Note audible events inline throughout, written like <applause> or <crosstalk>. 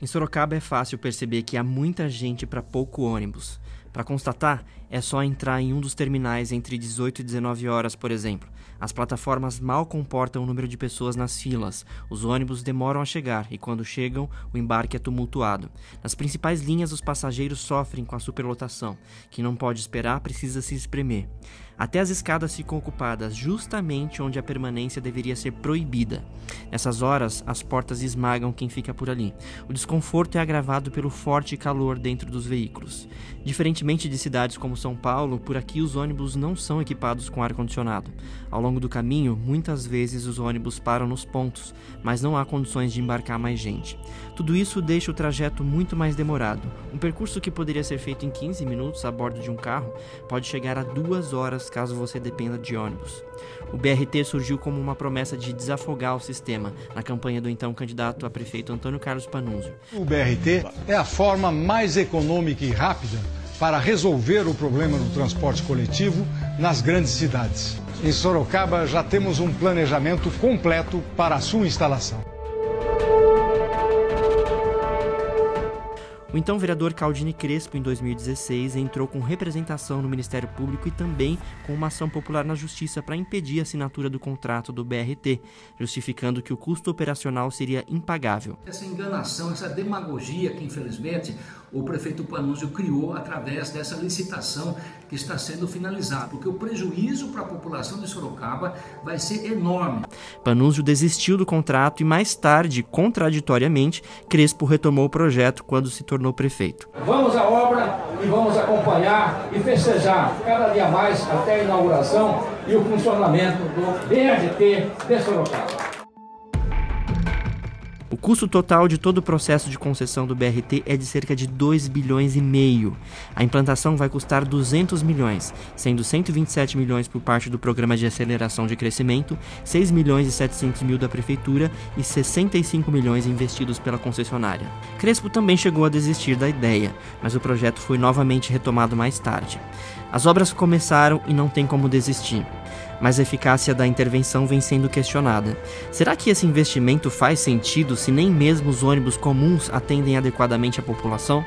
Em Sorocaba é fácil perceber que há muita gente para pouco ônibus. Para constatar, é só entrar em um dos terminais entre 18 e 19 horas, por exemplo. As plataformas mal comportam o número de pessoas nas filas. Os ônibus demoram a chegar e, quando chegam, o embarque é tumultuado. Nas principais linhas, os passageiros sofrem com a superlotação. Quem não pode esperar precisa se espremer. Até as escadas ficam ocupadas justamente onde a permanência deveria ser proibida. Nessas horas, as portas esmagam quem fica por ali. O desconforto é agravado pelo forte calor dentro dos veículos. Diferentemente de cidades como São Paulo, por aqui os ônibus não são equipados com ar-condicionado. Ao longo do caminho, muitas vezes os ônibus param nos pontos, mas não há condições de embarcar mais gente. Tudo isso deixa o trajeto muito mais demorado. Um percurso que poderia ser feito em 15 minutos a bordo de um carro pode chegar a duas horas caso você dependa de ônibus. O BRT surgiu como uma promessa de desafogar o sistema na campanha do então candidato a prefeito Antônio Carlos Panunzio. O BRT é a forma mais econômica e rápida para resolver o problema do transporte coletivo nas grandes cidades. Em Sorocaba já temos um planejamento completo para a sua instalação. O então vereador Caldini Crespo, em 2016, entrou com representação no Ministério Público e também com uma ação popular na Justiça para impedir a assinatura do contrato do BRT, justificando que o custo operacional seria impagável. Essa enganação, essa demagogia que, infelizmente, o prefeito Panunzio criou através dessa licitação que está sendo finalizada, porque o prejuízo para a população de Sorocaba vai ser enorme. Panunzio desistiu do contrato e mais tarde, contraditoriamente, Crespo retomou o projeto quando se tornou prefeito. Vamos à obra e vamos acompanhar e festejar cada dia mais até a inauguração e o funcionamento do BRT de Sorocaba. O custo total de todo o processo de concessão do BRT é de cerca de 2 bilhões e meio. A implantação vai custar 200 milhões, sendo 127 milhões por parte do Programa de Aceleração de Crescimento, 6 milhões e 700 mil da Prefeitura e 65 milhões investidos pela concessionária. Crespo também chegou a desistir da ideia, mas o projeto foi novamente retomado mais tarde. As obras começaram e não tem como desistir mas a eficácia da intervenção vem sendo questionada. Será que esse investimento faz sentido se nem mesmo os ônibus comuns atendem adequadamente a população?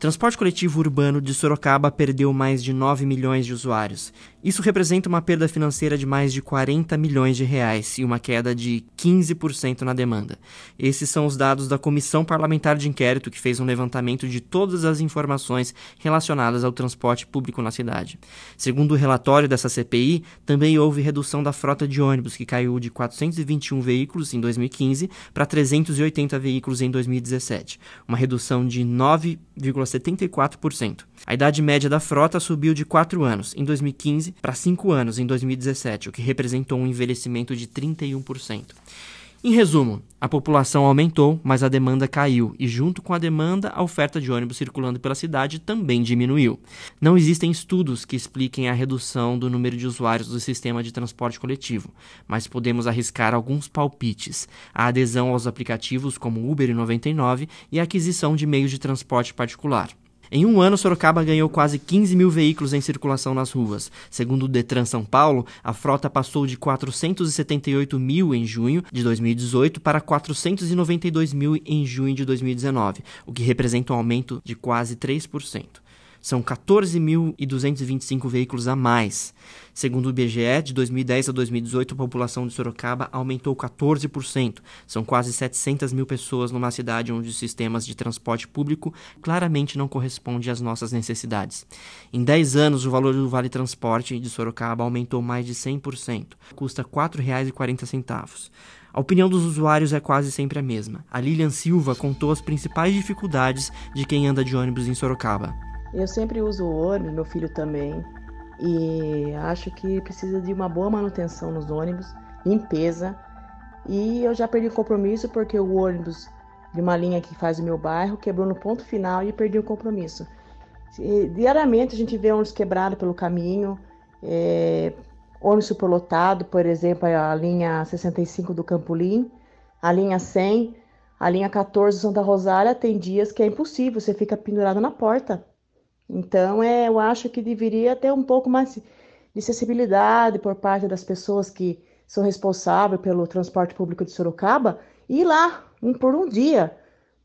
Transporte coletivo urbano de Sorocaba perdeu mais de 9 milhões de usuários. Isso representa uma perda financeira de mais de 40 milhões de reais e uma queda de 15% na demanda. Esses são os dados da Comissão Parlamentar de Inquérito que fez um levantamento de todas as informações relacionadas ao transporte público na cidade. Segundo o relatório dessa CPI, também houve redução da frota de ônibus, que caiu de 421 veículos em 2015 para 380 veículos em 2017, uma redução de 9,5 74%. A idade média da frota subiu de 4 anos em 2015 para 5 anos em 2017, o que representou um envelhecimento de 31%. Em resumo, a população aumentou, mas a demanda caiu, e junto com a demanda, a oferta de ônibus circulando pela cidade também diminuiu. Não existem estudos que expliquem a redução do número de usuários do sistema de transporte coletivo, mas podemos arriscar alguns palpites: a adesão aos aplicativos como Uber e 99 e a aquisição de meios de transporte particular. Em um ano, Sorocaba ganhou quase 15 mil veículos em circulação nas ruas. Segundo o Detran São Paulo, a frota passou de 478 mil em junho de 2018 para 492 mil em junho de 2019, o que representa um aumento de quase 3%. São 14.225 veículos a mais. Segundo o IBGE, de 2010 a 2018, a população de Sorocaba aumentou 14%. São quase 700 mil pessoas numa cidade onde os sistemas de transporte público claramente não correspondem às nossas necessidades. Em 10 anos, o valor do Vale Transporte de Sorocaba aumentou mais de 100%. Custa R$ 4,40. A opinião dos usuários é quase sempre a mesma. A Lilian Silva contou as principais dificuldades de quem anda de ônibus em Sorocaba. Eu sempre uso o ônibus, meu filho também, e acho que precisa de uma boa manutenção nos ônibus, limpeza. E eu já perdi o compromisso porque o ônibus de uma linha que faz o meu bairro quebrou no ponto final e perdi o compromisso. E, diariamente a gente vê ônibus quebrado pelo caminho, é, ônibus superlotado, por exemplo, a linha 65 do Campolim, a linha 100, a linha 14 Santa Rosália tem dias que é impossível, você fica pendurado na porta então, é, eu acho que deveria ter um pouco mais de sensibilidade por parte das pessoas que são responsáveis pelo transporte público de Sorocaba, ir lá um, por um dia,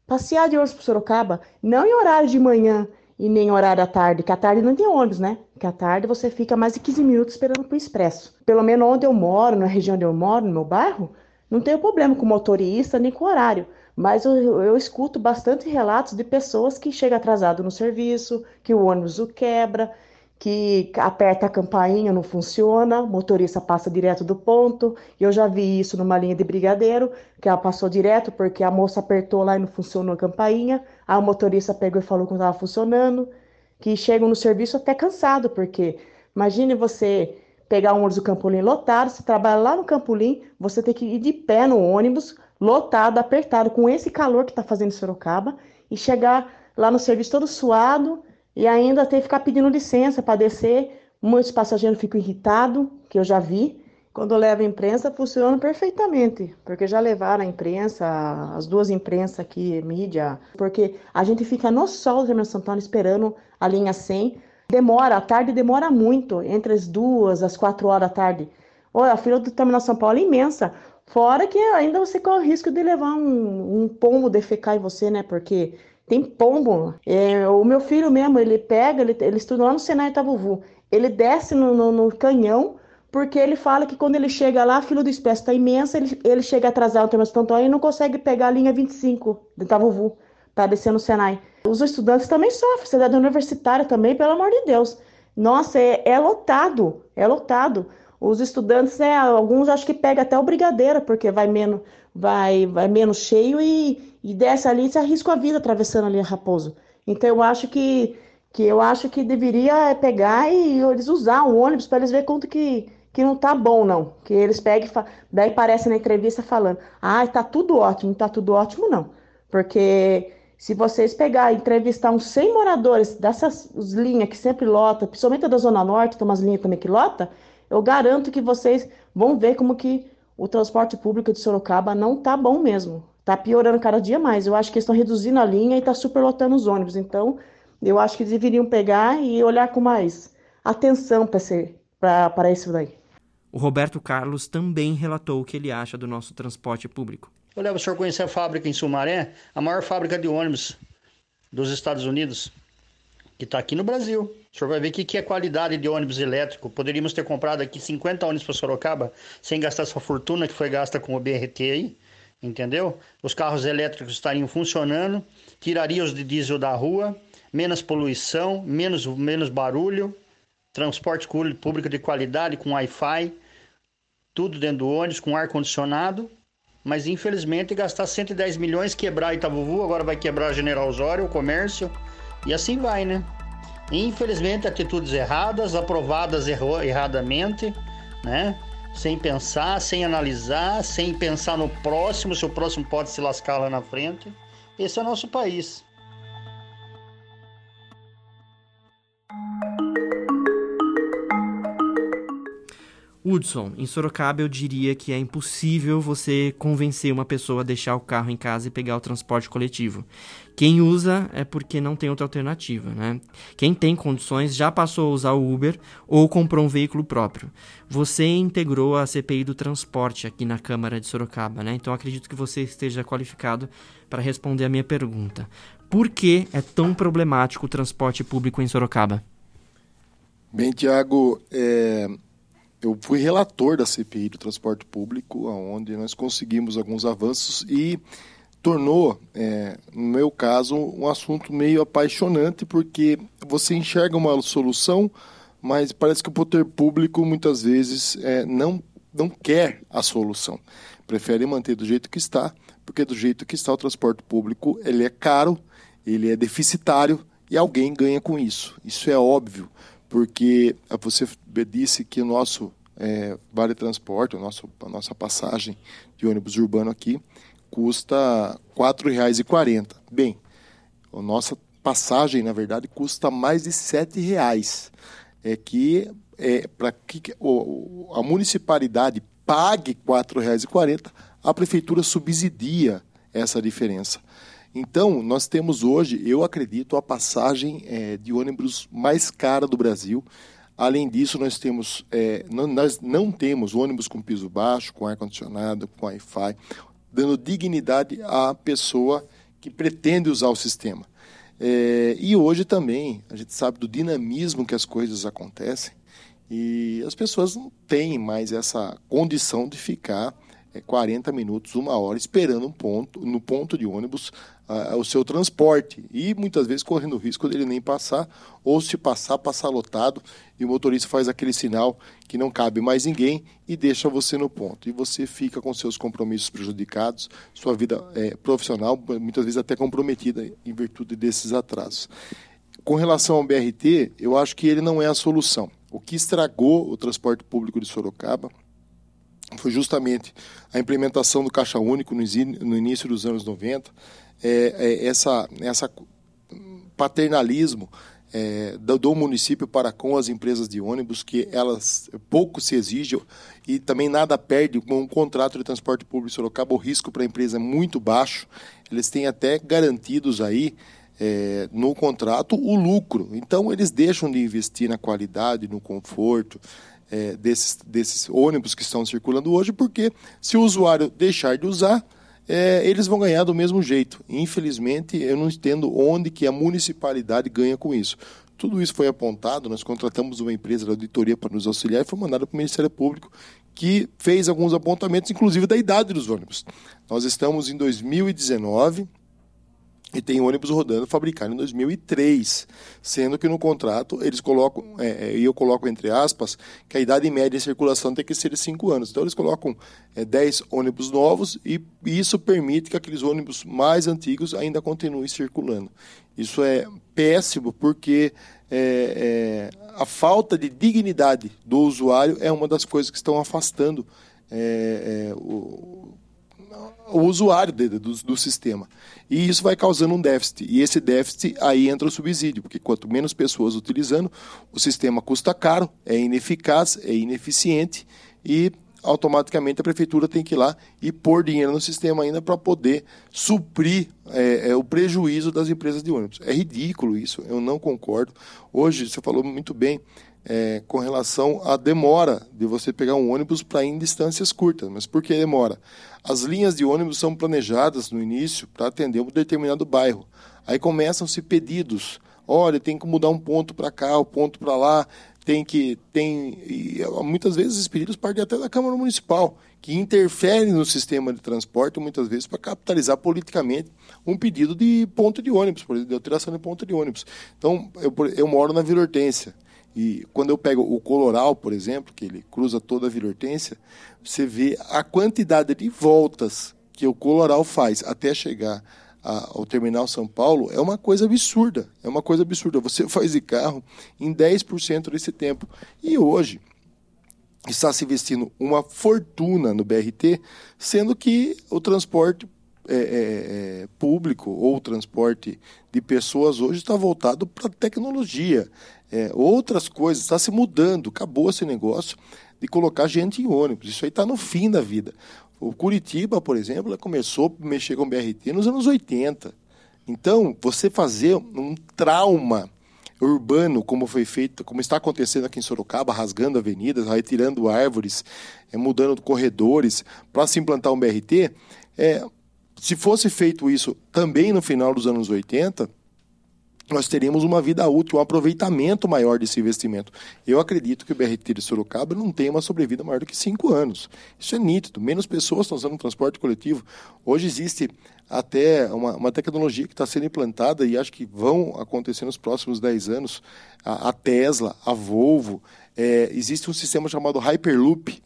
passear de ônibus para Sorocaba, não em horário de manhã e nem em horário da tarde, que à tarde não tem ônibus, né? Que à tarde você fica mais de 15 minutos esperando para o expresso. Pelo menos onde eu moro, na região onde eu moro, no meu bairro, não tenho problema com motorista nem com horário. Mas eu, eu escuto bastante relatos de pessoas que chegam atrasado no serviço, que o ônibus o quebra, que aperta a campainha, não funciona, o motorista passa direto do ponto. Eu já vi isso numa linha de brigadeiro, que ela passou direto porque a moça apertou lá e não funcionou a campainha. Aí o motorista pegou e falou que não estava funcionando. Que chegam no serviço até cansado, porque imagine você pegar um ônibus do Campolim lotado, você trabalha lá no Campolim, você tem que ir de pé no ônibus, lotado, apertado, com esse calor que está fazendo em Sorocaba, e chegar lá no serviço todo suado, e ainda ter que ficar pedindo licença para descer. Muitos passageiros ficam irritados, que eu já vi. Quando leva a imprensa, funciona perfeitamente, porque já levaram a imprensa, as duas imprensas aqui, mídia, porque a gente fica no sol do Terminal Santana esperando a linha 100. Demora, a tarde demora muito, entre as duas, as quatro horas da tarde. Olha, a fila do Terminal São Paulo é imensa. Fora que ainda você corre o risco de levar um, um pombo defecar em você, né? Porque tem pombo. É, o meu filho mesmo, ele pega, ele, ele estuda lá no Senai Itabuvu. Ele desce no, no, no, canhão, porque ele fala que quando ele chega lá, a fila do espécie está imensa, ele, ele chega atrasado no Terminal Antônio e não consegue pegar a linha 25 de Itabuvu para descer no Senai. Os estudantes também sofrem, cidade universitária também, pelo amor de Deus. Nossa, é, é lotado, é lotado. Os estudantes, é, alguns acho que pega até o brigadeiro, porque vai menos, vai, vai menos cheio e, e desce ali se arrisca a vida atravessando ali a Raposo. Então eu acho que, que eu acho que deveria pegar e eles usar o ônibus para eles verem quanto que, que não tá bom, não. Que eles peguem, daí parece na entrevista falando, ah, tá tudo ótimo, tá tudo ótimo, não. Porque se vocês pegar entrevistar uns 100 moradores dessas linhas que sempre lota, principalmente da Zona Norte, tem umas linhas também que lota, eu garanto que vocês vão ver como que o transporte público de Sorocaba não tá bom mesmo. Tá piorando cada dia mais. Eu acho que eles estão reduzindo a linha e tá superlotando os ônibus. Então, eu acho que deveriam pegar e olhar com mais atenção para isso daí. O Roberto Carlos também relatou o que ele acha do nosso transporte público. Eu levo o senhor conhecer a fábrica em Sumaré, a maior fábrica de ônibus dos Estados Unidos, que está aqui no Brasil. O senhor vai ver o que, que é qualidade de ônibus elétrico. Poderíamos ter comprado aqui 50 ônibus para Sorocaba, sem gastar essa fortuna que foi gasta com o BRT aí, entendeu? Os carros elétricos estariam funcionando, tiraria os de diesel da rua, menos poluição, menos, menos barulho, transporte público de qualidade, com Wi-Fi, tudo dentro do ônibus, com ar-condicionado mas infelizmente gastar 110 milhões, quebrar Itabuvu, agora vai quebrar General Osório, o comércio, e assim vai, né? Infelizmente, atitudes erradas, aprovadas erro erradamente, né? Sem pensar, sem analisar, sem pensar no próximo, se o próximo pode se lascar lá na frente. Esse é o nosso país. Hudson, em Sorocaba eu diria que é impossível você convencer uma pessoa a deixar o carro em casa e pegar o transporte coletivo. Quem usa é porque não tem outra alternativa, né? Quem tem condições já passou a usar o Uber ou comprou um veículo próprio. Você integrou a CPI do transporte aqui na Câmara de Sorocaba, né? Então acredito que você esteja qualificado para responder a minha pergunta. Por que é tão problemático o transporte público em Sorocaba? Bem, Tiago, é, eu fui relator da CPI do transporte público, onde nós conseguimos alguns avanços e tornou, é, no meu caso, um assunto meio apaixonante, porque você enxerga uma solução, mas parece que o poder público muitas vezes é, não, não quer a solução. Prefere manter do jeito que está, porque do jeito que está o transporte público ele é caro, ele é deficitário e alguém ganha com isso. Isso é óbvio porque você disse que o nosso é, vale transporte, o nosso, a nossa passagem de ônibus urbano aqui, custa R$ 4,40. Bem, a nossa passagem, na verdade, custa mais de R$ reais. É que é, para que a municipalidade pague R$ 4,40, a prefeitura subsidia essa diferença. Então, nós temos hoje, eu acredito, a passagem é, de ônibus mais cara do Brasil. Além disso, nós temos é, não, nós não temos ônibus com piso baixo, com ar condicionado, com Wi-Fi, dando dignidade à pessoa que pretende usar o sistema. É, e hoje também a gente sabe do dinamismo que as coisas acontecem e as pessoas não têm mais essa condição de ficar 40 minutos, uma hora esperando um ponto, no ponto de ônibus uh, o seu transporte e muitas vezes correndo o risco dele nem passar ou se passar, passar lotado e o motorista faz aquele sinal que não cabe mais ninguém e deixa você no ponto. E você fica com seus compromissos prejudicados, sua vida é, profissional muitas vezes até comprometida em virtude desses atrasos. Com relação ao BRT, eu acho que ele não é a solução. O que estragou o transporte público de Sorocaba foi justamente a implementação do Caixa Único no início dos anos 90, é, é, essa, essa paternalismo é, do, do, município para com as empresas de ônibus, que elas pouco se exigem e também nada perde com um contrato de transporte público em Sorocaba, o risco para a empresa é muito baixo, eles têm até garantidos aí é, no contrato o lucro, então eles deixam de investir na qualidade, no conforto, é, desses, desses ônibus que estão circulando hoje, porque se o usuário deixar de usar, é, eles vão ganhar do mesmo jeito. Infelizmente, eu não entendo onde que a municipalidade ganha com isso. Tudo isso foi apontado, nós contratamos uma empresa de auditoria para nos auxiliar e foi mandado para o Ministério Público, que fez alguns apontamentos, inclusive da idade dos ônibus. Nós estamos em 2019, e tem ônibus rodando fabricado em 2003, sendo que no contrato eles colocam, é, é, e eu coloco entre aspas, que a idade média em circulação tem que ser de 5 anos. Então eles colocam é, 10 ônibus novos e isso permite que aqueles ônibus mais antigos ainda continuem circulando. Isso é péssimo porque é, é, a falta de dignidade do usuário é uma das coisas que estão afastando é, é, o o usuário de, do, do, sistema. E isso vai causando um déficit. E esse déficit aí entra o subsídio, porque quanto menos pessoas utilizando, o sistema custa caro, é ineficaz, é ineficiente e automaticamente a prefeitura tem que ir lá e pôr dinheiro no sistema ainda para poder suprir é, é, o prejuízo das empresas de ônibus. É ridículo isso, eu não concordo. Hoje, você falou muito bem, é, com relação à demora de você pegar um ônibus para ir em distâncias curtas. Mas por que demora? As linhas de ônibus são planejadas no início para atender um determinado bairro. Aí começam-se pedidos. Olha, tem que mudar um ponto para cá, o um ponto para lá. Tem que. Tem, e, muitas vezes esses pedidos partem até da Câmara Municipal, que interfere no sistema de transporte, muitas vezes, para capitalizar politicamente um pedido de ponto de ônibus, por exemplo, de alteração de ponto de ônibus. Então, eu, eu moro na Vila Hortência. E quando eu pego o Coloral, por exemplo, que ele cruza toda a Vila Hortência, você vê a quantidade de voltas que o Coloral faz até chegar ao terminal São Paulo é uma coisa absurda. É uma coisa absurda. Você <laughs> faz de carro em 10% desse tempo. E hoje está se investindo uma fortuna no BRT, sendo que o transporte é, é, é, público ou o transporte de pessoas hoje está voltado para tecnologia é, outras coisas, está se mudando, acabou esse negócio de colocar gente em ônibus. Isso aí está no fim da vida. O Curitiba, por exemplo, começou a mexer com BRT nos anos 80. Então, você fazer um trauma urbano, como foi feito, como está acontecendo aqui em Sorocaba, rasgando avenidas, retirando árvores, é, mudando corredores, para se implantar um BRT, é, se fosse feito isso também no final dos anos 80, nós teríamos uma vida útil, um aproveitamento maior desse investimento. Eu acredito que o BRT de Sorocaba não tem uma sobrevida maior do que cinco anos. Isso é nítido. Menos pessoas estão usando o transporte coletivo. Hoje existe até uma, uma tecnologia que está sendo implantada e acho que vão acontecer nos próximos dez anos. A, a Tesla, a Volvo, é, existe um sistema chamado Hyperloop,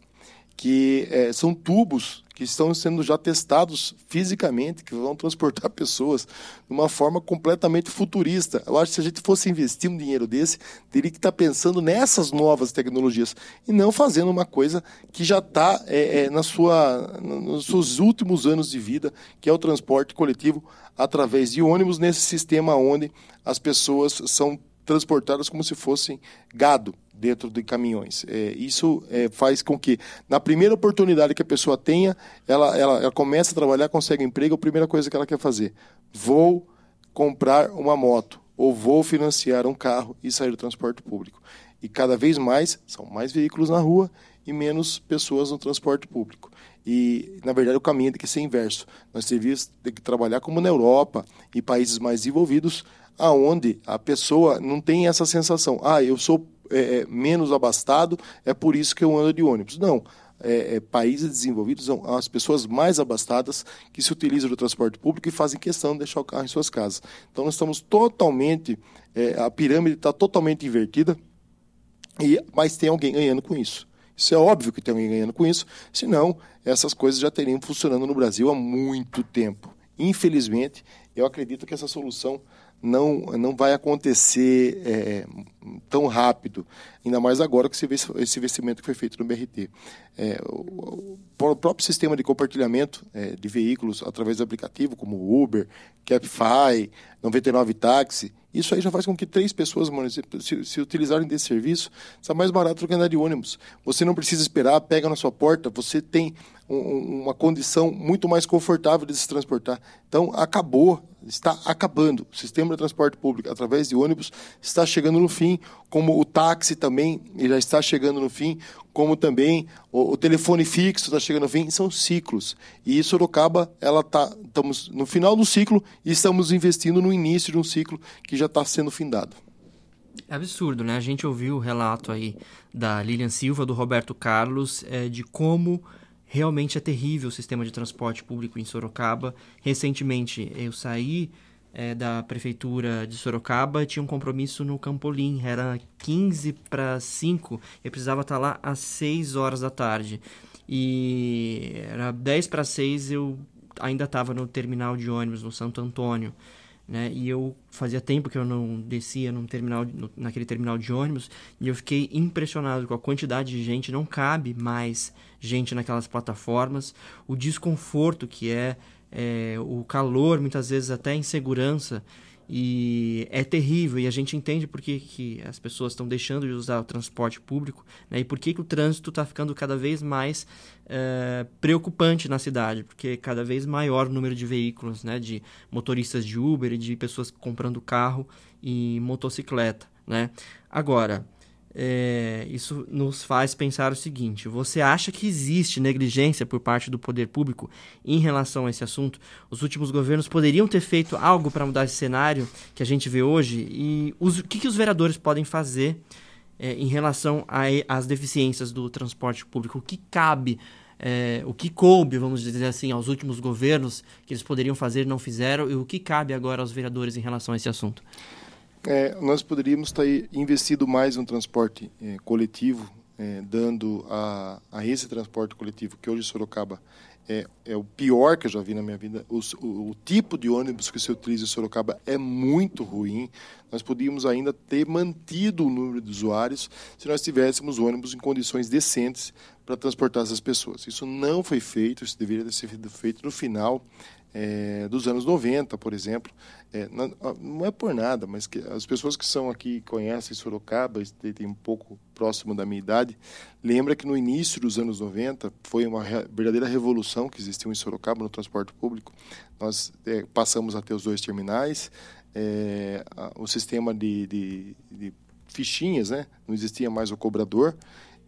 que é, são tubos que estão sendo já testados fisicamente, que vão transportar <laughs> pessoas de uma forma completamente futurista. Eu acho que se a gente fosse investir um dinheiro desse, teria que estar pensando nessas novas tecnologias e não fazendo uma coisa que já está é, é, na sua, nos seus últimos anos de vida, que é o transporte coletivo através de ônibus nesse sistema onde as pessoas são transportadas como se fossem gado dentro de caminhões. É, isso é, faz com que, na primeira oportunidade que a pessoa tenha, ela, ela, ela começa a trabalhar, consegue emprego, a primeira coisa que ela quer fazer, vou comprar uma moto ou vou financiar um carro e sair do transporte público. E cada vez mais são mais veículos na rua e menos pessoas no transporte público. E, na verdade, o caminho tem que ser inverso. Nós teríamos que trabalhar como na Europa e países mais desenvolvidos, aonde a pessoa não tem essa sensação, ah, eu sou é, é menos abastado, é por isso que eu ando de ônibus. Não. É, é, países desenvolvidos são as pessoas mais abastadas que se utilizam do transporte público e fazem questão de deixar o carro em suas casas. Então, nós estamos totalmente, é, a pirâmide está totalmente invertida, e, mas tem alguém ganhando com isso. Isso é óbvio que tem alguém ganhando com isso, senão essas coisas já teriam funcionando no Brasil há muito tempo. Infelizmente, eu acredito que essa solução não, não vai acontecer é, tão rápido, ainda mais agora que esse investimento que foi feito no BRT. É, o, o, próprio sistema de compartilhamento é, de veículos através do aplicativo, como Uber, Capify, 99 Táxi, isso aí já faz com que três pessoas se, se utilizarem desse serviço, está mais barato do que andar de ônibus. Você não precisa esperar, pega na sua porta, você tem um, uma condição muito mais confortável de se transportar. Então, acabou, está acabando. O sistema de transporte público através de ônibus está chegando no fim, como o táxi também já está chegando no fim, como também o, o telefone fixo está chegando no fim. São ciclos. E Sorocaba, ela tá, estamos no final do ciclo e estamos investindo no início de um ciclo que já está sendo findado. É absurdo, né? A gente ouviu o relato aí da Lilian Silva, do Roberto Carlos, é, de como realmente é terrível o sistema de transporte público em Sorocaba. Recentemente eu saí é, da prefeitura de Sorocaba, tinha um compromisso no Campolim, era 15 para 5, eu precisava estar lá às 6 horas da tarde. E era 10 para 6, eu ainda estava no terminal de ônibus no Santo Antônio né? E eu fazia tempo que eu não descia num terminal, no, naquele terminal de ônibus e eu fiquei impressionado com a quantidade de gente. Não cabe mais gente naquelas plataformas, o desconforto que é, é o calor, muitas vezes até a insegurança e é terrível, e a gente entende por que, que as pessoas estão deixando de usar o transporte público né? e por que, que o trânsito está ficando cada vez mais é, preocupante na cidade, porque cada vez maior o número de veículos, né? de motoristas de Uber e de pessoas comprando carro e motocicleta. Né? Agora, é, isso nos faz pensar o seguinte: você acha que existe negligência por parte do poder público em relação a esse assunto? Os últimos governos poderiam ter feito algo para mudar esse cenário que a gente vê hoje? E os, o que, que os vereadores podem fazer é, em relação às deficiências do transporte público? O que cabe? É, o que coube, vamos dizer assim, aos últimos governos que eles poderiam fazer não fizeram e o que cabe agora aos vereadores em relação a esse assunto? É, nós poderíamos estar investido mais no transporte é, coletivo, é, dando a, a esse transporte coletivo que hoje Sorocaba é, é, o pior que eu já vi na minha vida. O, o, o, tipo de ônibus que se utiliza em Sorocaba é muito ruim. Nós podíamos ainda ter mantido o número de usuários se nós tivéssemos ônibus em condições decentes para transportar essas pessoas. Isso não foi feito, isso deveria ter sido feito no final é, dos anos 90, por exemplo. É, não, não, é por nada, mas que as pessoas que são aqui conhecem Sorocaba, tem um pouco próximo da minha idade, lembra que no início dos anos 90 foi uma verdadeira revolução que existiu em Sorocaba no transporte público. Nós é, passamos a ter os dois terminais, é, a, o sistema de, de, de, fichinhas, né? não existia mais o cobrador.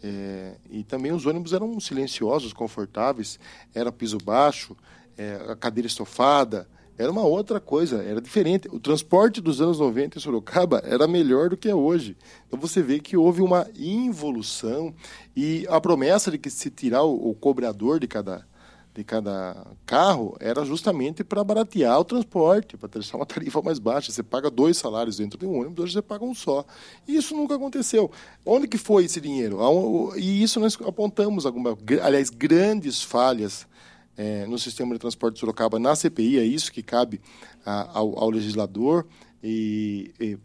É, e também os ônibus eram silenciosos, confortáveis, era piso baixo, é, a cadeira estofada, era uma outra coisa, era diferente. O transporte dos anos 90 em Sorocaba era melhor do que é hoje. Então você vê que houve uma involução e a promessa de que se tirar o, o cobrador de cada, de cada carro era justamente para baratear o transporte, para deixar uma <laughs> tarifa mais baixa. Você paga dois salários dentro de um ônibus, hoje você paga um só. E isso nunca aconteceu. Onde que foi esse dinheiro? E isso nós apontamos, alguma, aliás, grandes falhas é, no sistema de transporte de Sorocaba na CPI, é isso que cabe a, ao, ao, legislador? E, e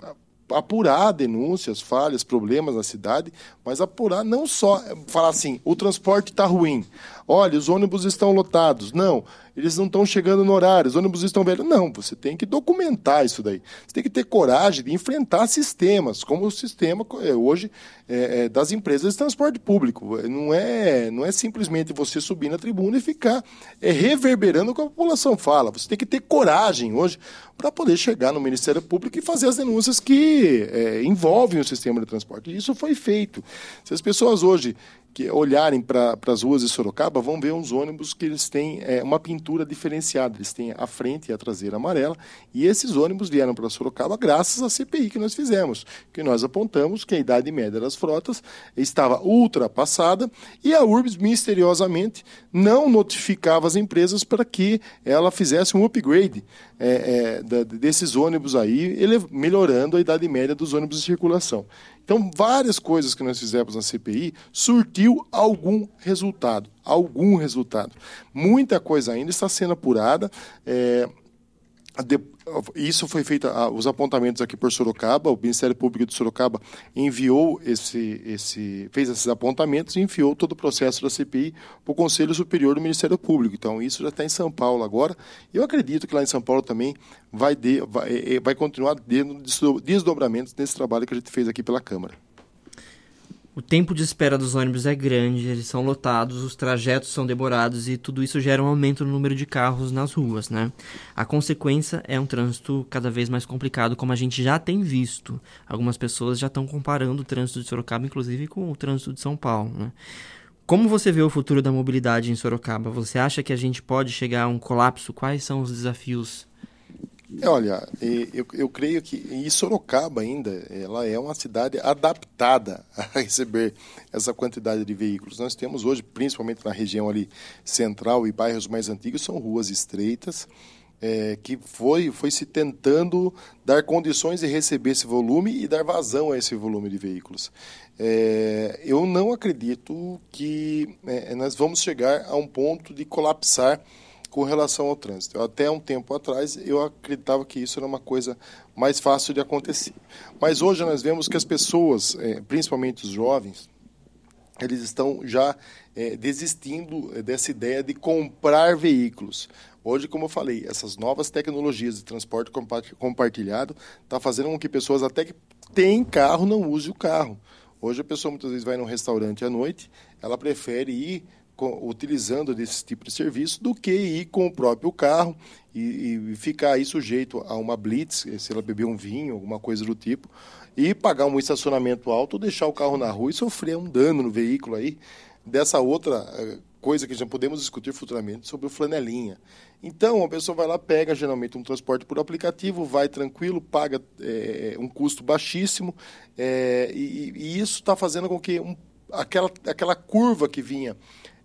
apurar denúncias, falhas, problemas na cidade, mas apurar não só falar assim, o transporte está ruim, Olha, os ônibus estão lotados. Não, eles não estão chegando no horário, os ônibus estão velhos. Não, você tem que documentar isso daí. Você tem que ter coragem de enfrentar sistemas, como o sistema é, hoje é, é, das empresas de transporte público. Não é, não é simplesmente você subir na tribuna e ficar é, reverberando o que a população fala. Você tem que ter coragem hoje para poder chegar no Ministério Público e fazer as denúncias que é, envolvem o sistema de transporte. E isso foi feito. Se as pessoas hoje que olharem para as ruas de Sorocaba, vão ver uns ônibus que eles têm é, uma pintura diferenciada. Eles têm a frente e a traseira amarela. E esses ônibus vieram para Sorocaba graças à CPI que nós fizemos, que nós apontamos que a idade média das frotas estava ultrapassada e a URBS, misteriosamente, não notificava as empresas para que ela fizesse um upgrade é, é, desses ônibus aí, ele, melhorando a idade média dos ônibus de circulação. Então, várias coisas que nós fizemos na CPI surtiu algum resultado. Algum resultado. Muita coisa ainda está sendo apurada. É, isso foi feito, os apontamentos aqui por Sorocaba, o Ministério Público de Sorocaba enviou esse, esse, fez esses apontamentos e enviou todo o processo da CPI para o Conselho Superior do Ministério Público. Então, isso já está em São Paulo agora. Eu acredito que lá em São Paulo também vai, de, vai, é, é, vai continuar dando desdobramentos nesse trabalho que a gente fez aqui pela Câmara. O tempo de espera dos ônibus é grande, eles são lotados, os trajetos são demorados e tudo isso gera um aumento no número de carros nas ruas, né? A consequência é um trânsito cada vez mais complicado, como a gente já tem visto. Algumas pessoas já estão comparando o trânsito de Sorocaba, inclusive, com o trânsito de São Paulo, né? Como você vê o futuro da mobilidade em Sorocaba? Você acha que a gente pode chegar a um colapso? Quais são os desafios é, olha, eu, eu creio que e Sorocaba ainda, ela é uma cidade adaptada a <laughs> receber essa quantidade de veículos. Nós temos hoje, principalmente na região ali central e bairros mais antigos, são ruas estreitas, é, que foi, foi se tentando dar condições de receber esse volume e dar vazão a esse volume de veículos. É, eu não acredito que é, nós vamos chegar a um ponto de colapsar com relação ao trânsito. Até um tempo atrás eu acreditava que isso era uma coisa mais fácil de acontecer. Mas hoje nós vemos que as pessoas, é, principalmente os jovens, eles estão já é, desistindo é, dessa ideia de comprar veículos. Hoje, como eu falei, essas novas tecnologias de transporte compartilhado está fazendo com que pessoas até que têm carro não usem o carro. Hoje a pessoa muitas vezes vai num restaurante à noite, ela prefere ir utilizando desse tipo de serviço do que ir com o próprio carro e, e, ficar aí sujeito a uma blitz, se ela beber um vinho, alguma coisa do tipo, e pagar um estacionamento alto, deixar o carro na rua e sofrer um dano no veículo aí, dessa outra eh, coisa que já podemos discutir futuramente sobre o flanelinha. Então, a pessoa vai lá, pega geralmente um transporte por aplicativo, vai tranquilo, paga é, um custo baixíssimo, é, e, e, isso está fazendo com que um, aquela, aquela curva que vinha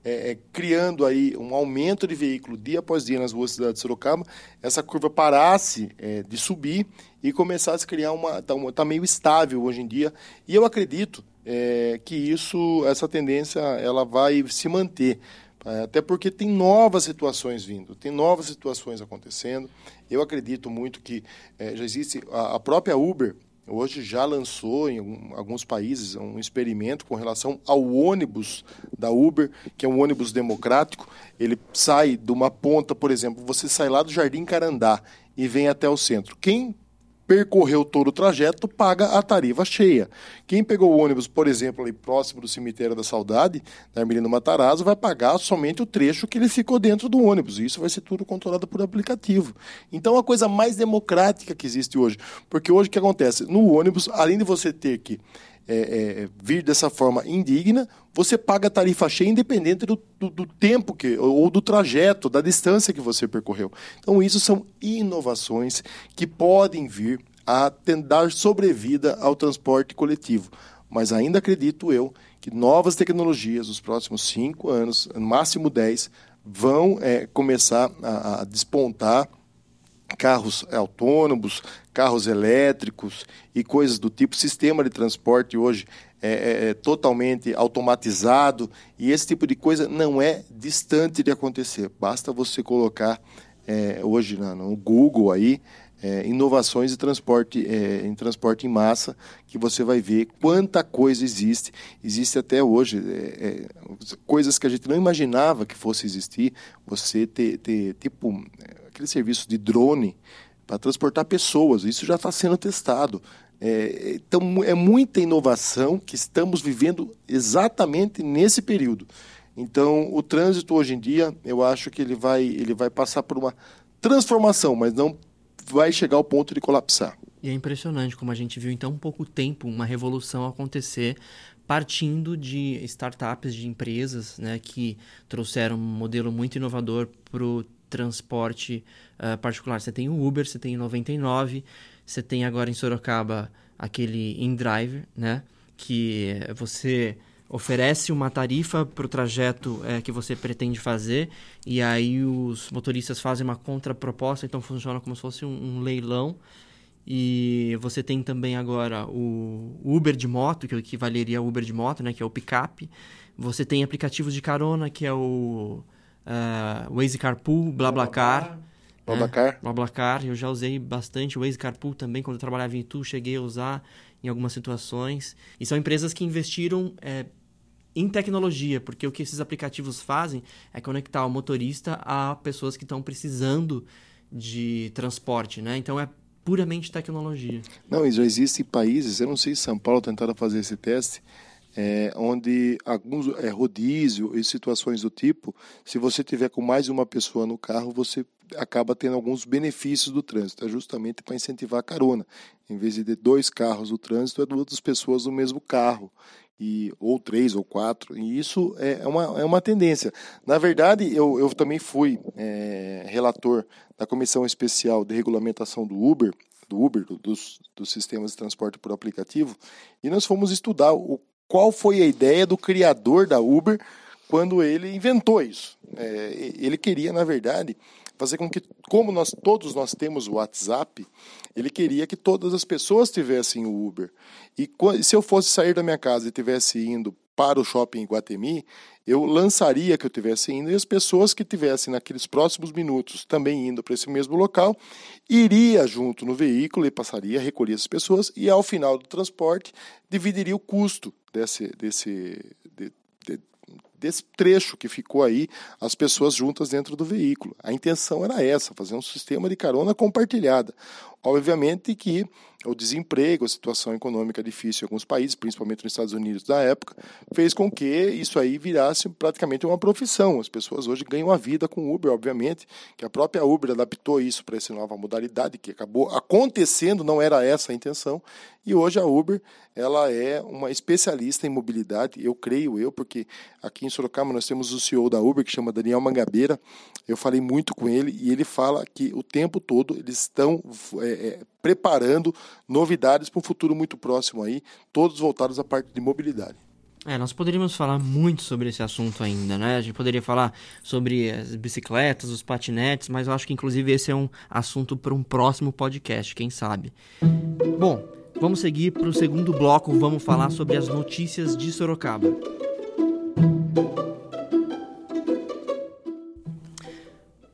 é, é, criando aí um aumento de veículo dia após dia nas ruas da cidade de Sorocaba, essa curva parasse é, de subir e começasse a criar uma está tá meio estável hoje em dia. E eu acredito é, que isso, essa tendência, ela vai se manter. É, até porque tem novas situações vindo, tem novas situações acontecendo. Eu acredito muito que é, já existe a, a própria Uber hoje já lançou em alguns países um experimento com relação ao ônibus da Uber, que é um ônibus democrático. Ele sai de uma ponta, por exemplo, você sai lá do Jardim Carandá e vem até o centro. Quem percorreu todo o trajeto paga a tarifa cheia. Quem pegou o ônibus, por exemplo, ali próximo do cemitério da Saudade, na Armelino Matarazzo, vai pagar somente o trecho que ele ficou dentro do ônibus. E isso vai ser tudo controlado por aplicativo. Então, é a coisa mais democrática que existe hoje. Porque hoje o que acontece? No ônibus, além de você ter que é, é, vir dessa forma indigna, você paga a tarifa cheia independente do, do, do, tempo que, ou do trajeto, da distância que você percorreu. Então, isso são inovações que podem vir a dar sobrevida ao transporte coletivo. Mas ainda acredito eu que novas tecnologias, nos próximos cinco anos, no máximo dez, vão é, começar a, a despontar carros autônomos, carros elétricos e coisas do tipo. Sistema de transporte hoje é, é, é, totalmente automatizado e esse tipo de coisa não é distante de acontecer. Basta você colocar é, hoje no Google aí é, inovações em transporte, é, em transporte em massa, que você vai ver quanta coisa existe. Existe até hoje é, é coisas que a gente não imaginava que fosse existir. Você ter, ter tipo aquele serviço de drone para transportar pessoas. Isso já está sendo testado. É, então é muita inovação que estamos vivendo exatamente nesse período. Então o trânsito hoje em dia, eu acho que ele vai, ele vai passar por uma transformação, mas não vai chegar ao ponto de colapsar. E é impressionante como a gente viu em tão pouco tempo uma revolução acontecer partindo de startups, de empresas né, que trouxeram um modelo muito inovador para o transporte uh, particular. Você tem o Uber, você tem o 99, você tem agora em Sorocaba aquele InDriver, né, que você oferece uma tarifa para o trajeto é, que você pretende fazer e aí os motoristas fazem uma contraproposta, então funciona como se fosse um, um leilão. E você tem também agora o Uber de moto, que é o que valeria Uber de moto, né, que é o picape. Você tem aplicativos de carona, que é o uh, Waze Carpool, BlaBlaCar. BlaBlaCar. É, BlaBlaCar. Eu já usei bastante Waze Carpool também, quando eu trabalhava em Itu, cheguei a usar em algumas situações. E são empresas que investiram é, em tecnologia, porque o que esses aplicativos fazem é conectar o motorista a pessoas que estão precisando de transporte, né? Então é puramente tecnologia. Não, já existem países, eu não sei se São Paulo tentaram fazer esse teste, é, onde alguns é, rodízio e situações do tipo, se você tiver com mais uma pessoa no carro, você acaba tendo alguns benefícios do trânsito, é justamente para incentivar a carona. Em vez de ter dois carros no trânsito, é duas pessoas no mesmo carro e, ou três ou quatro, e isso é, é uma, é uma tendência. Na verdade, eu, eu também fui é, relator da Comissão Especial de Regulamentação do Uber, do Uber, do, dos, dos sistemas de transporte por aplicativo, e nós fomos estudar o, qual foi a ideia do criador da Uber quando ele inventou isso. É, ele queria, na verdade, fazer com que, como nós todos nós temos o WhatsApp, ele queria que todas as pessoas tivessem o Uber. E se eu fosse sair da minha casa e estivesse indo para o shopping Guatemi, eu lançaria que eu estivesse indo e as pessoas que estivessem naqueles próximos minutos também indo para esse mesmo local, iria junto no veículo e passaria a recolher essas pessoas e ao final do transporte dividiria o custo desse, desse, de, de, desse trecho que ficou aí, as pessoas juntas dentro do veículo. A intenção era essa, fazer um sistema de carona compartilhada. Obviamente que o desemprego, a situação econômica difícil em alguns países, principalmente nos Estados Unidos da época, fez com que isso aí virasse praticamente uma profissão. As pessoas hoje ganham a vida com Uber, obviamente, que a própria Uber adaptou isso para essa nova modalidade que acabou acontecendo, não era essa a intenção, e hoje a Uber, ela é uma especialista em mobilidade, eu creio eu, porque aqui em Sorocaba nós temos o CEO da Uber que chama Daniel Mangabeira. Eu falei muito com ele e ele fala que o tempo todo eles estão é, é, preparando novidades para um futuro muito próximo aí, todos voltados à parte de mobilidade. É, nós poderíamos falar muito sobre esse assunto ainda, né? A gente poderia falar sobre as bicicletas, os patinetes, mas eu acho que inclusive esse é um assunto para um próximo podcast, quem sabe. Bom, vamos seguir para o segundo bloco, vamos falar sobre as notícias de Sorocaba.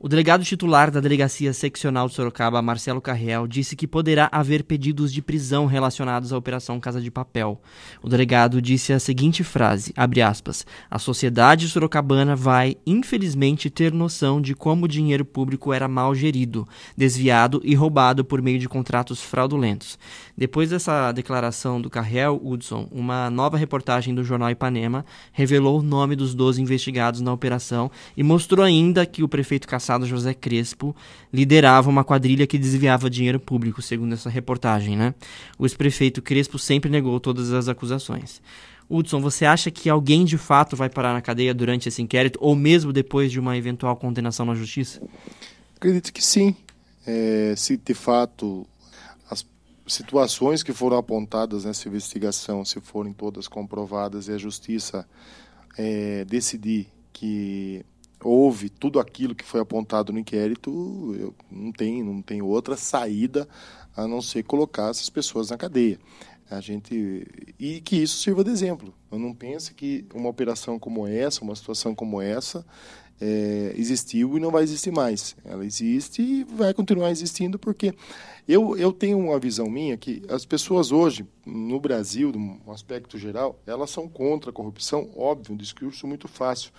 O delegado titular da Delegacia Seccional de Sorocaba, Marcelo Carriel, disse que poderá haver pedidos de prisão relacionados à Operação Casa de Papel. O delegado disse a seguinte frase, aspas, a sociedade sorocabana vai, infelizmente, ter noção de como o dinheiro público era mal gerido, desviado e roubado por meio de contratos fraudulentos. Depois dessa declaração do Carriel, Hudson, uma nova reportagem do jornal Ipanema revelou o nome dos 12 investigados na operação e mostrou ainda que o prefeito Cassado José Crespo liderava uma quadrilha que desviava dinheiro público, segundo essa reportagem, né? O ex-prefeito Crespo sempre negou todas as acusações. Hudson, você acha que alguém de fato vai parar na cadeia durante esse inquérito ou mesmo depois de uma eventual condenação na justiça? Acredito que sim. É, se de fato as situações que foram apontadas nessa investigação, se forem todas comprovadas e a justiça é, decidir que houve tudo aquilo que foi apontado no inquérito, eu, não tem não tem outra saída a não ser colocar essas pessoas na cadeia. A gente e que isso sirva de exemplo. Eu não pense que uma operação como essa, uma situação como essa, é, existiu e não vai existir mais. Ela existe e vai continuar existindo porque eu, eu tenho uma visão minha que as pessoas hoje, no Brasil, no aspecto geral, elas são contra a corrupção, óbvio, um discurso muito fácil,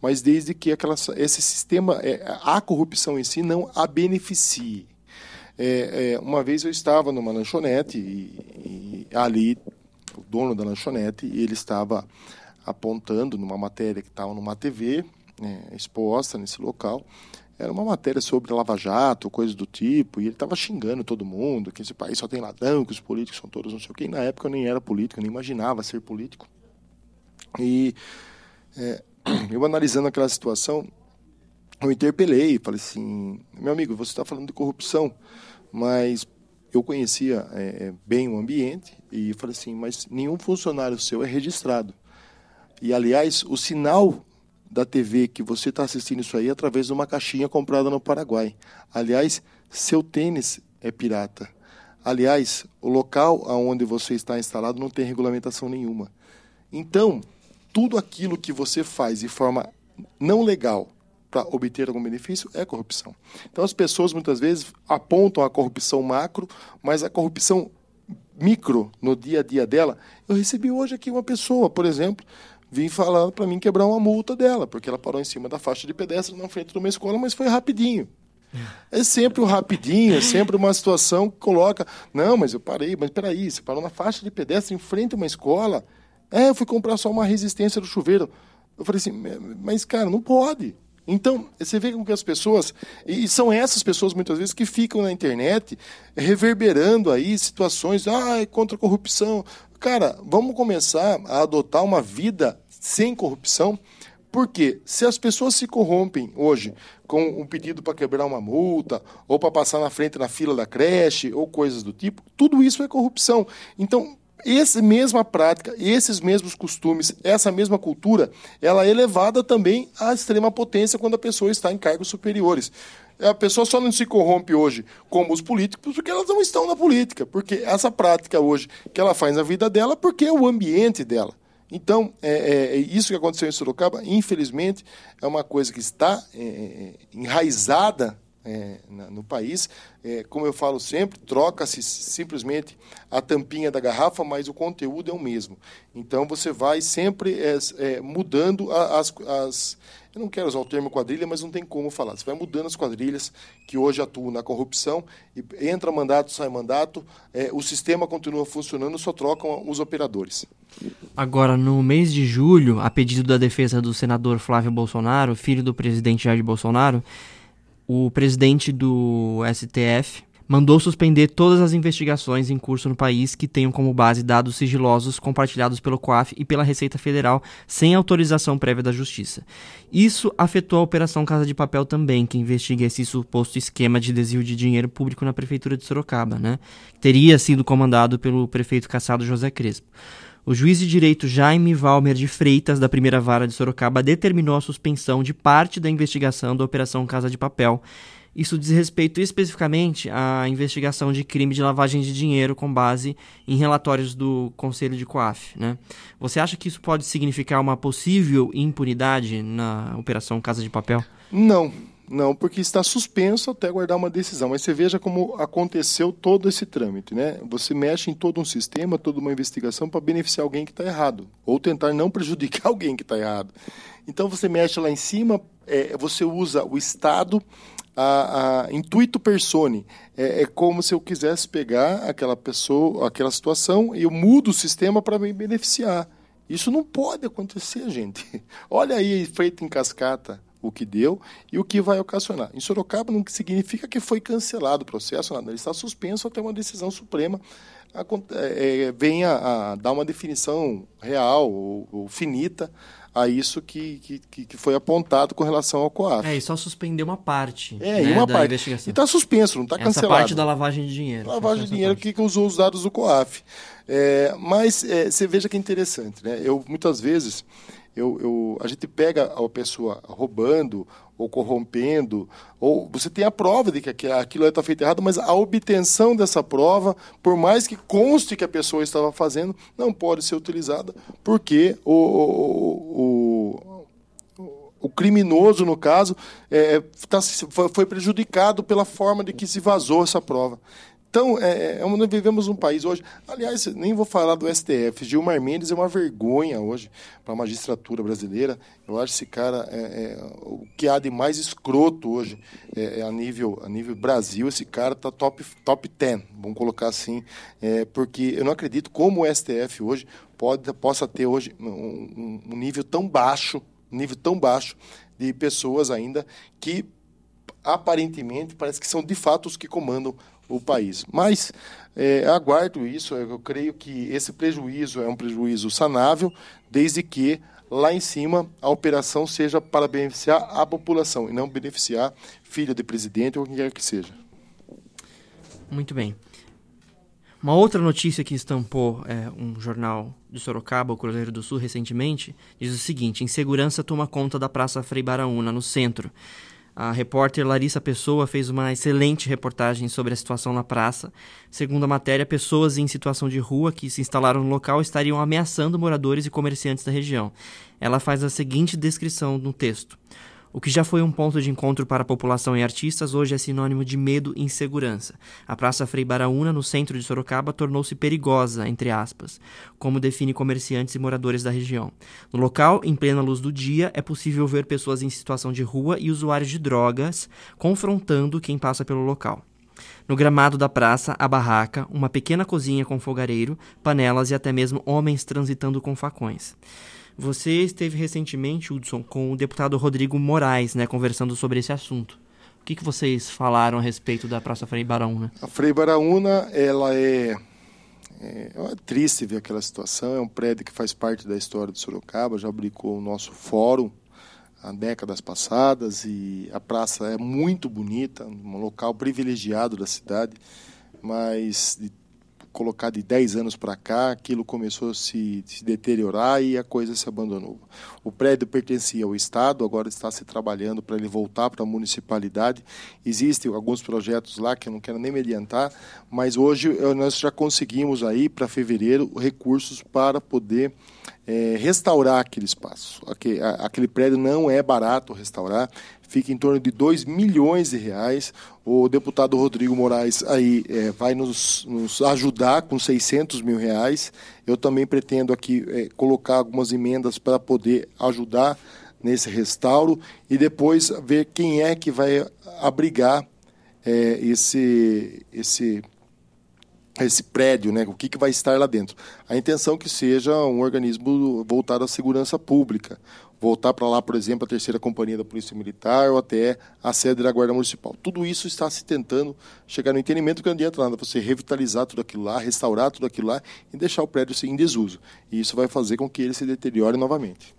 mas desde que aquela, esse sistema, é, a corrupção em si não a beneficie. É, é, uma vez eu estava numa lanchonete e, e ali o dono da lanchonete ele estava apontando numa matéria que estava numa TV né, exposta nesse local era uma matéria sobre Lava Jato, coisas do tipo, e ele estava xingando todo mundo, que esse país só tem ladrão, que os políticos são todos não sei o quê. E na época eu nem era político, nem imaginava ser político. E é, <clears throat> eu analisando aquela situação, eu interpelei, falei assim, meu amigo, você está falando de corrupção, mas eu conhecia é, é, bem o ambiente e falei assim, mas nenhum funcionário seu é registrado. E aliás, o sinal da TV que você está assistindo isso aí através de uma caixinha comprada no Paraguai. Aliás, seu tênis é pirata. Aliás, o local onde você está instalado não tem regulamentação nenhuma. Então, tudo aquilo que você faz de forma não legal para obter algum benefício é corrupção. Então, as pessoas muitas vezes apontam a corrupção macro, mas a corrupção micro no dia a dia dela. Eu recebi hoje aqui uma pessoa, por exemplo, vim falando para mim quebrar uma multa dela, porque ela parou em cima da faixa de pedestre na frente de uma escola, mas foi rapidinho. É sempre o rapidinho, é sempre uma situação que coloca. Não, mas eu parei, mas peraí, você parou na faixa de pedestre em frente a uma escola. É, eu fui comprar só uma resistência do chuveiro. Eu falei assim, mas cara, não pode. Então, você vê com que as pessoas, e são essas pessoas muitas vezes que ficam na internet reverberando aí situações, ah, é contra a corrupção, Cara, vamos começar a adotar uma vida sem corrupção, porque se as pessoas se corrompem hoje com um pedido para quebrar uma multa, ou para passar na frente na fila da creche, ou coisas do tipo, tudo isso é corrupção. Então, essa mesma prática, esses mesmos costumes, essa mesma cultura, ela é elevada também à extrema potência quando a pessoa está em cargos superiores a pessoa só não se corrompe hoje como os políticos porque elas não estão na política. Porque essa prática hoje que ela faz na vida dela, porque é o ambiente dela. Então, é, é, é isso que aconteceu em Sorocaba, infelizmente, é uma coisa que está é, é enraizada é, no país. É, como eu falo sempre, troca-se simplesmente a tampinha da garrafa, mas o conteúdo é o mesmo. Então você vai sempre mudando as, as, eu não quero usar o termo quadrilha, mas não tem como falar. Você vai mudando as quadrilhas que hoje atuam na corrupção, e entra mandato, sai mandato, é, o sistema continua funcionando, só trocam os operadores. Agora, no mês de julho, a pedido da defesa do senador Flávio Bolsonaro, filho do presidente Jair Bolsonaro, o presidente do STF mandou suspender todas as investigações em curso no país que tenham como base dados sigilosos compartilhados pelo COAF e pela Receita Federal sem autorização prévia da Justiça. Isso afetou a Operação Casa de Papel também, que investiga esse suposto esquema de desvio de dinheiro público na Prefeitura de Sorocaba, né? Teria sido comandado pelo prefeito caçado José Crespo. O juiz de direito Jaime Valmer de Freitas, da primeira vara de Sorocaba, determinou a suspensão de parte da investigação da Operação Casa de Papel isso diz respeito especificamente à investigação de crime de lavagem de dinheiro com base em relatórios do Conselho de Coaf. Né? Você acha que isso pode significar uma possível impunidade na Operação Casa de Papel? Não, não, porque está suspenso até guardar uma decisão. Mas você veja como aconteceu todo esse trâmite, né? Você mexe em todo um sistema, toda uma investigação para beneficiar alguém que está errado, ou tentar não prejudicar <laughs> alguém que está errado. Então você mexe lá em cima, é, você usa o Estado a, a intuito persone. É, é, como se eu quisesse pegar aquela pessoa, aquela situação, e eu mudo o sistema para me beneficiar. Isso não pode acontecer, gente. <laughs> Olha aí, feito em cascata, o que deu e o que vai ocasionar. Em Sorocaba não significa que foi cancelado o processo, nada. Ele está suspenso até uma decisão suprema a, é, é, venha a dar uma definição real ou, ou finita a isso que, que, que foi apontado com relação ao COAF. É, e só suspender uma parte é, né, uma da parte. investigação. E está suspenso, não está cancelado. Essa parte da lavagem de dinheiro. Lavagem de dinheiro que, que usou os dados do COAF. É, mas é, você veja que é interessante, né? Eu, muitas vezes, eu, eu, a gente pega a pessoa roubando ou corrompendo, ou você tem a prova de que aquilo está feito errado, mas a obtenção dessa prova, por mais que conste que a pessoa estava fazendo, não pode ser utilizada, porque o, o, o o criminoso, no caso, é, tá, foi prejudicado pela forma de que se vazou essa prova. Então, é, é, nós vivemos um país hoje. Aliás, nem vou falar do STF. Gilmar Mendes é uma vergonha hoje para a magistratura brasileira. Eu acho esse cara é, é, o que há de mais escroto hoje é, é a nível a nível Brasil. Esse cara está top top 10, vamos colocar assim, é, porque eu não acredito como o STF hoje pode possa ter hoje um, um nível tão baixo, nível tão baixo de pessoas ainda que aparentemente parece que são de fato os que comandam o país. Mas é, aguardo isso, eu creio que esse prejuízo é um prejuízo sanável, desde que lá em cima a operação seja para beneficiar a população e não beneficiar filho de presidente ou quem quer que seja. Muito bem. Uma outra notícia que estampou é, um jornal de Sorocaba, o Cruzeiro do Sul, recentemente, diz o seguinte: insegurança toma conta da Praça Frei Baraúna, no centro. A repórter Larissa Pessoa fez uma excelente reportagem sobre a situação na praça. Segundo a matéria, pessoas em situação de rua que se instalaram no local estariam ameaçando moradores e comerciantes da região. Ela faz a seguinte descrição no texto. O que já foi um ponto de encontro para a população e artistas, hoje é sinônimo de medo e insegurança. A Praça Frei Baraúna, no centro de Sorocaba, tornou-se perigosa, entre aspas, como define comerciantes e moradores da região. No local, em plena luz do dia, é possível ver pessoas em situação de rua e usuários de drogas confrontando quem passa pelo local. No gramado da praça, a barraca, uma pequena cozinha com fogareiro, panelas e até mesmo homens transitando com facões. Você esteve recentemente, Hudson, com o deputado Rodrigo Moraes, né, conversando sobre esse assunto. O que, que vocês falaram a respeito da Praça Frei Baraúna? A Frei Baraúna, ela é, é, é triste ver aquela situação. É um prédio que faz parte da história de Sorocaba, já abricou o nosso fórum há décadas passadas e a praça é muito bonita, um local privilegiado da cidade, mas de colocar de 10 anos para cá, aquilo começou a se, se, deteriorar e a coisa se abandonou. O prédio pertencia ao Estado, agora está se trabalhando para ele voltar para a municipalidade. Existem alguns projetos lá que eu não quero nem me adiantar, mas hoje eh, nós já conseguimos aí para fevereiro recursos para poder é, restaurar aquele espaço. Aquele, aquele prédio não é barato restaurar, fica em torno de 2 milhões de reais. O deputado Rodrigo Moraes aí é, vai nos, nos, ajudar com 600 mil reais. Eu também pretendo aqui é, colocar algumas emendas para poder ajudar nesse restauro e depois ver quem é que vai abrigar é, esse, esse esse prédio, né? O que, que vai estar lá dentro? A intenção é que seja um organismo voltado à segurança pública, voltar para lá, por exemplo, a terceira companhia da Polícia Militar ou até a sede da Guarda Municipal. Tudo isso está se tentando chegar no entendimento que não adianta nada você revitalizar tudo aquilo lá, restaurar tudo aquilo lá e deixar o prédio em desuso. E isso vai fazer com que ele se deteriore novamente.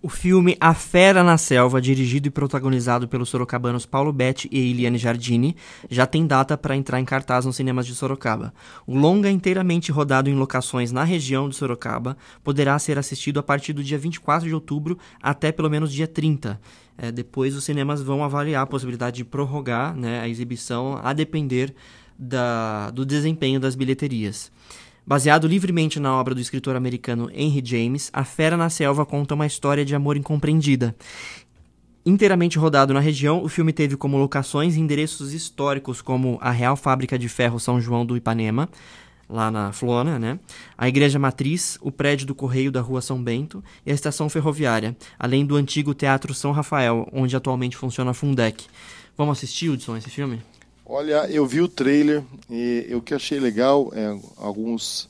O filme A Fera na Selva, dirigido e protagonizado pelos sorocabanos Paulo Betti e Eliane Jardini, já tem data para entrar em cartaz nos cinemas de Sorocaba. O longa, inteiramente rodado em locações na região de Sorocaba, poderá ser assistido a partir do dia 24 de outubro até pelo menos dia 30. É, depois, os cinemas vão avaliar a possibilidade de prorrogar né, a exibição a depender da, do desempenho das bilheterias. Baseado livremente na obra do escritor americano Henry James, A Fera na Selva conta uma história de amor incompreendida. Inteiramente rodado na região, o filme teve como locações endereços históricos como a Real Fábrica de Ferro São João do Ipanema, lá na Flona, né? A Igreja Matriz, o prédio do Correio da Rua São Bento e a estação ferroviária, além do antigo Teatro São Rafael, onde atualmente funciona a Fundec. Vamos assistir, Hudson, esse filme? Olha, eu vi o trailer e o que achei legal é alguns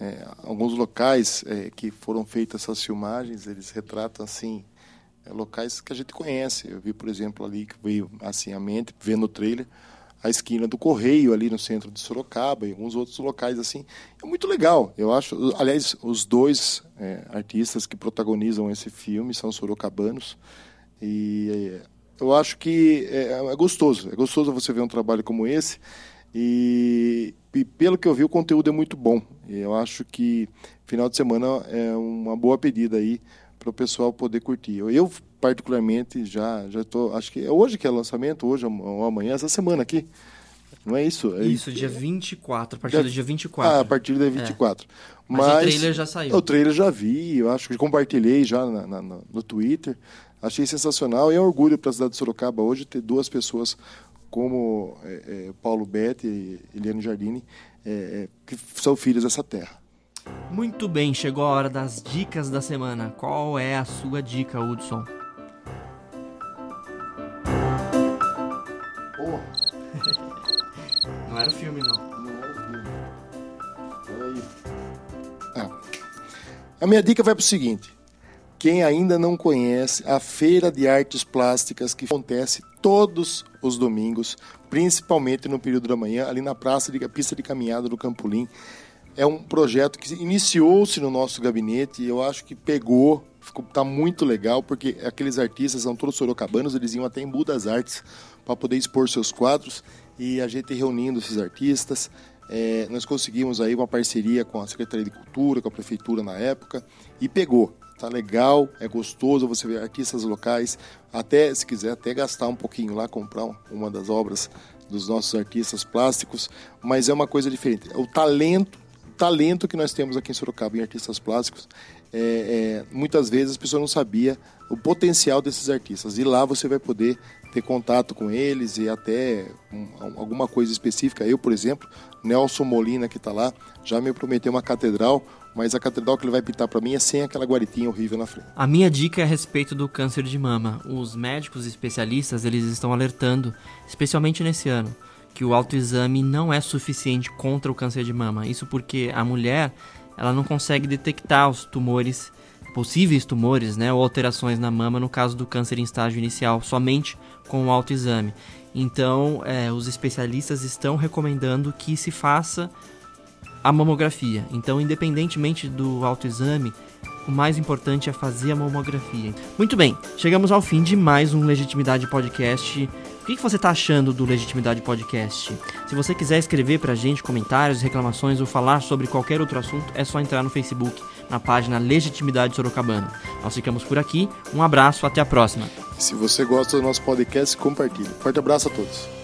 é, alguns locais é, que foram feitas essas filmagens, eles retratam assim é, locais que a gente conhece. Eu vi, por exemplo, ali que veio assim a mente, vendo o trailer, a esquina do Correio ali no centro de Sorocaba e alguns outros locais assim. É muito legal. Eu acho, aliás, os dois é, artistas que protagonizam esse filme são sorocabanos e é, eu acho que é, é, gostoso. É gostoso você ver um trabalho como esse. E, e, pelo que eu vi, o conteúdo é muito bom. E eu acho que final de semana é uma boa pedida aí para o pessoal poder curtir. Eu, eu, particularmente, já já estou. Acho que é hoje que é lançamento, hoje ou amanhã, essa semana aqui. Não é isso? É isso, dia 24, a partir dia... do dia 24. Ah, a partir do dia 24. É. Mas, Mas, o trailer já saiu. O trailer já vi, eu acho que compartilhei já na, na, no Twitter. Achei sensacional e é um orgulho para a cidade de Sorocaba hoje ter duas pessoas como é, é, Paulo Betti e Eliane Jardini, é, é, que são filhos dessa terra. Muito bem, chegou a hora das dicas da semana. Qual é a sua dica, Hudson? Oh. <laughs> não era o filme, não. Não era o filme. Peraí. Ah. A minha dica vai para o seguinte. Quem ainda não conhece a Feira de Artes Plásticas que acontece todos os domingos, principalmente no período da manhã, ali na praça de pista de caminhada do Campolim. É um projeto que iniciou-se no nosso gabinete e eu acho que pegou, está muito legal, porque aqueles artistas são todos sorocabanos, eles iam até em Budas Artes para poder expor seus quadros e a gente reunindo esses artistas. É, nós conseguimos aí uma parceria com a Secretaria de Cultura, com a Prefeitura na época, e pegou. Tá legal, é gostoso você ver artistas locais, até se quiser até gastar um pouquinho lá, comprar uma das obras dos nossos artistas plásticos, mas é uma coisa diferente. O talento, o talento que nós temos aqui em Sorocaba em artistas plásticos, é, é, muitas vezes as pessoas não sabiam o potencial desses artistas. E lá você vai poder ter contato com eles e até um, alguma coisa específica. Eu, por exemplo, Nelson Molina, que está lá, já me prometeu uma catedral, mas a catedral que ele vai pintar para mim é sem aquela guaritinha horrível na frente. A minha dica é a respeito do câncer de mama. Os médicos especialistas, eles estão alertando, especialmente nesse ano, que o autoexame não é suficiente contra o câncer de mama. Isso porque a mulher, ela não consegue detectar os tumores possíveis tumores né, ou alterações na mama no caso do câncer em estágio inicial, somente com o autoexame. Então, é, os especialistas estão recomendando que se faça a mamografia. Então, independentemente do autoexame, o mais importante é fazer a mamografia. Muito bem, chegamos ao fim de mais um Legitimidade Podcast. O que, você está achando do Legitimidade Podcast? Se você quiser escrever para a gente comentários, reclamações ou falar sobre qualquer outro assunto, é só entrar no Facebook na página Legitimidade Sorocabana. Nós ficamos por aqui, um abraço, até a próxima. Se você gosta do nosso podcast, compartilhe. Forte abraço a todos.